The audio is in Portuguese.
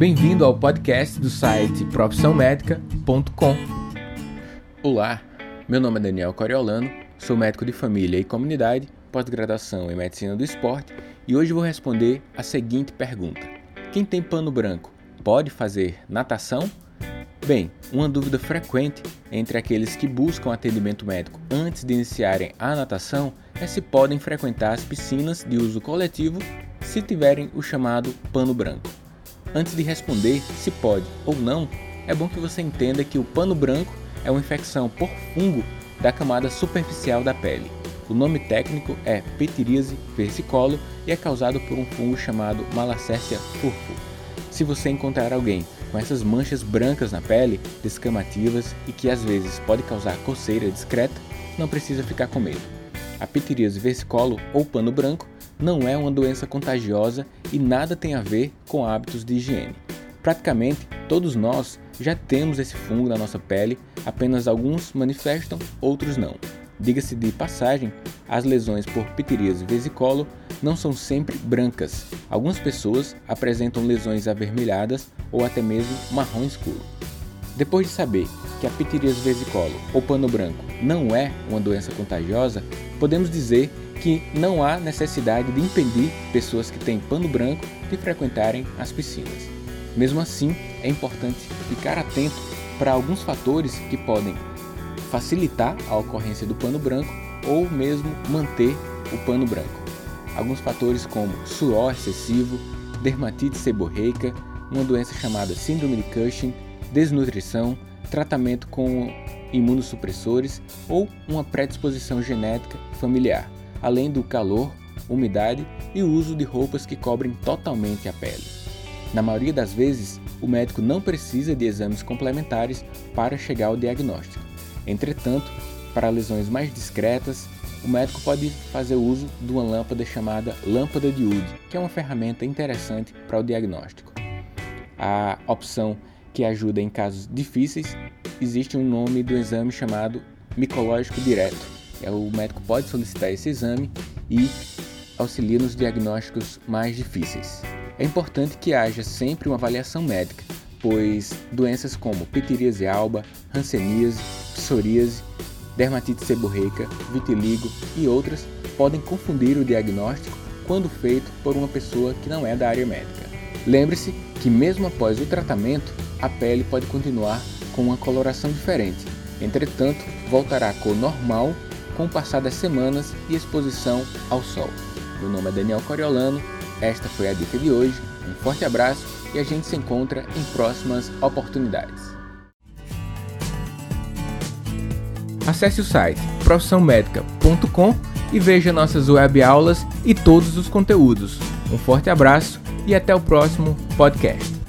Bem-vindo ao podcast do site profissãomédica.com. Olá, meu nome é Daniel Coriolano, sou médico de família e comunidade, pós-graduação em medicina do esporte e hoje vou responder a seguinte pergunta: Quem tem pano branco pode fazer natação? Bem, uma dúvida frequente entre aqueles que buscam atendimento médico antes de iniciarem a natação é se podem frequentar as piscinas de uso coletivo se tiverem o chamado pano branco. Antes de responder se pode ou não, é bom que você entenda que o pano branco é uma infecção por fungo da camada superficial da pele. O nome técnico é Pitiríase versicolor e é causado por um fungo chamado Malassezia furfur. Se você encontrar alguém com essas manchas brancas na pele, descamativas e que às vezes pode causar coceira discreta, não precisa ficar com medo. A pitiríase versicolor ou pano branco não é uma doença contagiosa e nada tem a ver com hábitos de higiene. Praticamente todos nós já temos esse fungo na nossa pele, apenas alguns manifestam, outros não. Diga-se de passagem, as lesões por pitiríase vesicolo não são sempre brancas. Algumas pessoas apresentam lesões avermelhadas ou até mesmo marrom escuro. Depois de saber que a pitiríase vesicolo ou pano branco não é uma doença contagiosa, podemos dizer que não há necessidade de impedir pessoas que têm pano branco de frequentarem as piscinas. Mesmo assim, é importante ficar atento para alguns fatores que podem facilitar a ocorrência do pano branco ou mesmo manter o pano branco. Alguns fatores como suor excessivo, dermatite seborreica, uma doença chamada síndrome de Cushing, desnutrição, tratamento com imunossupressores ou uma predisposição genética familiar além do calor, umidade e o uso de roupas que cobrem totalmente a pele. Na maioria das vezes, o médico não precisa de exames complementares para chegar ao diagnóstico. Entretanto, para lesões mais discretas, o médico pode fazer uso de uma lâmpada chamada lâmpada de Wood, que é uma ferramenta interessante para o diagnóstico. A opção que ajuda em casos difíceis, existe um nome do exame chamado micológico direto, o médico pode solicitar esse exame e auxilia nos diagnósticos mais difíceis. É importante que haja sempre uma avaliação médica, pois doenças como pitiríase alba, hanseníase, psoríase, dermatite seborreica, vitiligo e outras podem confundir o diagnóstico quando feito por uma pessoa que não é da área médica. Lembre-se que mesmo após o tratamento, a pele pode continuar com uma coloração diferente. Entretanto, voltará à cor normal com o passar das semanas e exposição ao sol. Meu nome é Daniel Coriolano, esta foi a dica de hoje, um forte abraço e a gente se encontra em próximas oportunidades. Acesse o site profissãomédica.com e veja nossas web aulas e todos os conteúdos. Um forte abraço e até o próximo podcast.